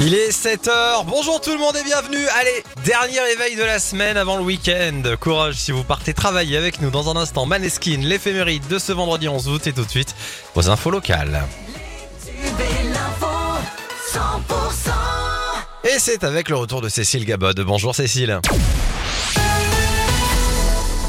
Il est 7h, bonjour tout le monde et bienvenue Allez, dernier éveil de la semaine avant le week-end. Courage si vous partez travailler avec nous dans un instant. Maneskin, l'éphéméride de ce vendredi 11 août et tout de suite vos infos locales. Et c'est avec le retour de Cécile Gabod. Bonjour Cécile.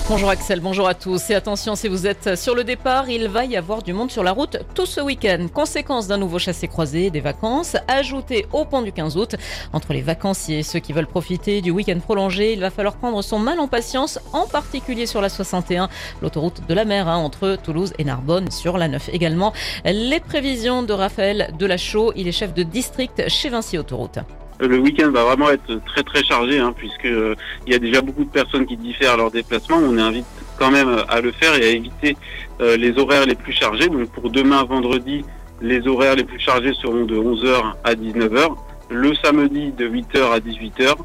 Bonjour Axel, bonjour à tous. Et attention, si vous êtes sur le départ, il va y avoir du monde sur la route tout ce week-end. Conséquence d'un nouveau chassé-croisé, des vacances, ajouté au pont du 15 août. Entre les vacanciers et ceux qui veulent profiter du week-end prolongé, il va falloir prendre son mal en patience, en particulier sur la 61, l'autoroute de la mer, hein, entre Toulouse et Narbonne, sur la 9 également. Les prévisions de Raphaël Delachaux, il est chef de district chez Vinci Autoroute. Le week-end va vraiment être très très chargé hein, puisque euh, il y a déjà beaucoup de personnes qui diffèrent leur déplacement. On invite quand même à le faire et à éviter euh, les horaires les plus chargés. Donc pour demain vendredi, les horaires les plus chargés seront de 11h à 19h, le samedi de 8h à 18h,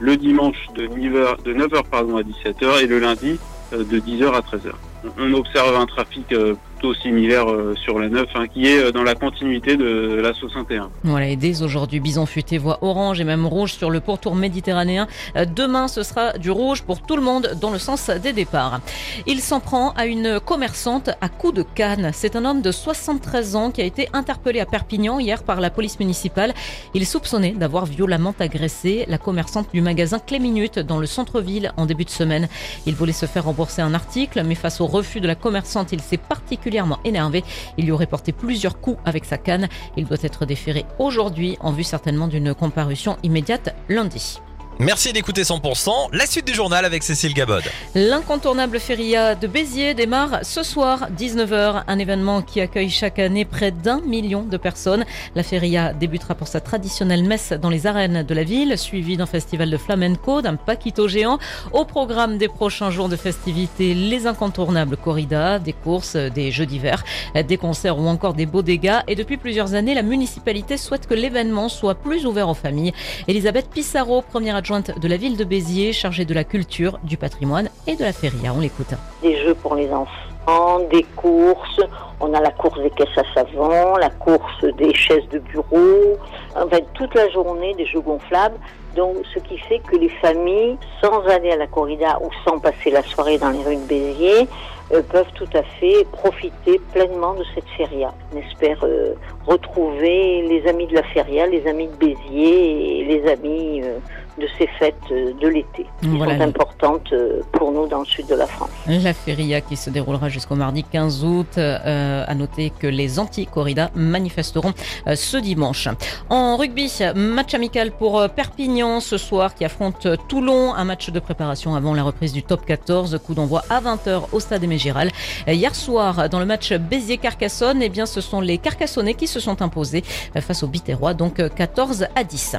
le dimanche de 9h, de 9h pardon, à 17h et le lundi euh, de 10h à 13h. On observe un trafic plutôt similaire euh, sur la 9, hein, qui est euh, dans la continuité de la 61. Voilà, et dès aujourd'hui, Bison Futé voit orange et même rouge sur le pourtour méditerranéen. Euh, demain, ce sera du rouge pour tout le monde dans le sens des départs. Il s'en prend à une commerçante à coups de canne. C'est un homme de 73 ans qui a été interpellé à Perpignan hier par la police municipale. Il est soupçonné d'avoir violemment agressé la commerçante du magasin Cléminute dans le centre-ville en début de semaine. Il voulait se faire rembourser un article, mais face au refus de la commerçante, il s'est particulièrement énervé. Il lui aurait porté plusieurs coups avec sa canne. Il doit être déféré aujourd'hui en vue certainement d'une comparution immédiate lundi. Merci d'écouter 100%. La suite du journal avec Cécile Gabod. L'incontournable feria de Béziers démarre ce soir 19h, un événement qui accueille chaque année près d'un million de personnes. La feria débutera pour sa traditionnelle messe dans les arènes de la ville, suivie d'un festival de flamenco, d'un paquito géant. Au programme des prochains jours de festivités, les incontournables corridas, des courses, des jeux d'hiver, des concerts ou encore des beaux dégâts. Et depuis plusieurs années, la municipalité souhaite que l'événement soit plus ouvert aux familles. Elisabeth Pissarro, première adjointe de la ville de Béziers, chargée de la culture, du patrimoine et de la feria. On l'écoute. Des jeux pour les enfants, des courses. On a la course des caisses à savon, la course des chaises de bureau. Enfin, toute la journée des jeux gonflables. Donc, ce qui fait que les familles, sans aller à la corrida ou sans passer la soirée dans les rues de Béziers, euh, peuvent tout à fait profiter pleinement de cette feria. On espère euh, retrouver les amis de la feria, les amis de Béziers et les amis euh, de ces fêtes de l'été, qui sont importantes pour nous dans le sud de la France. La feria qui se déroulera jusqu'au mardi 15 août. à noter que les anti-corrida manifesteront ce dimanche. En rugby, match amical pour Perpignan ce soir qui affronte Toulon, un match de préparation avant la reprise du top 14, coup d'envoi à 20h au stade Aimé Giral. Hier soir, dans le match Béziers-Carcassonne, eh bien, ce sont les Carcassonnais qui se sont imposés face aux Biterrois, donc 14 à 10.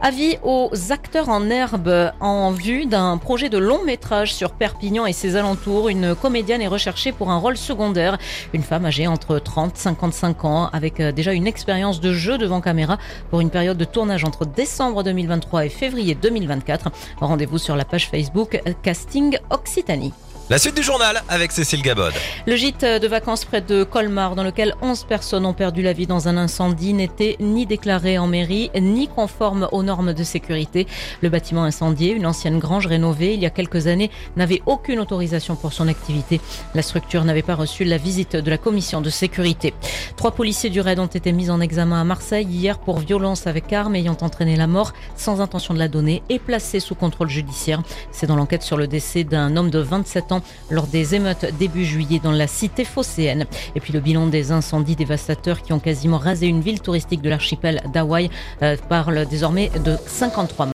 Avis aux acteurs en herbe en vue d'un projet de long métrage sur Perpignan et ses alentours. Une comédienne est recherchée pour un rôle secondaire. Une femme âgée entre 30 et 55 ans avec déjà une expérience de jeu devant caméra pour une période de tournage entre décembre 2023 et février 2024. Rendez-vous sur la page Facebook Casting Occitanie. La suite du journal avec Cécile Gabod. Le gîte de vacances près de Colmar, dans lequel 11 personnes ont perdu la vie dans un incendie, n'était ni déclaré en mairie, ni conforme aux normes de sécurité. Le bâtiment incendié, une ancienne grange rénovée il y a quelques années, n'avait aucune autorisation pour son activité. La structure n'avait pas reçu la visite de la commission de sécurité. Trois policiers du raid ont été mis en examen à Marseille hier pour violence avec arme ayant entraîné la mort sans intention de la donner et placés sous contrôle judiciaire. C'est dans l'enquête sur le décès d'un homme de 27 ans lors des émeutes début juillet dans la cité phocéenne. Et puis le bilan des incendies dévastateurs qui ont quasiment rasé une ville touristique de l'archipel d'Hawaï euh, parle désormais de 53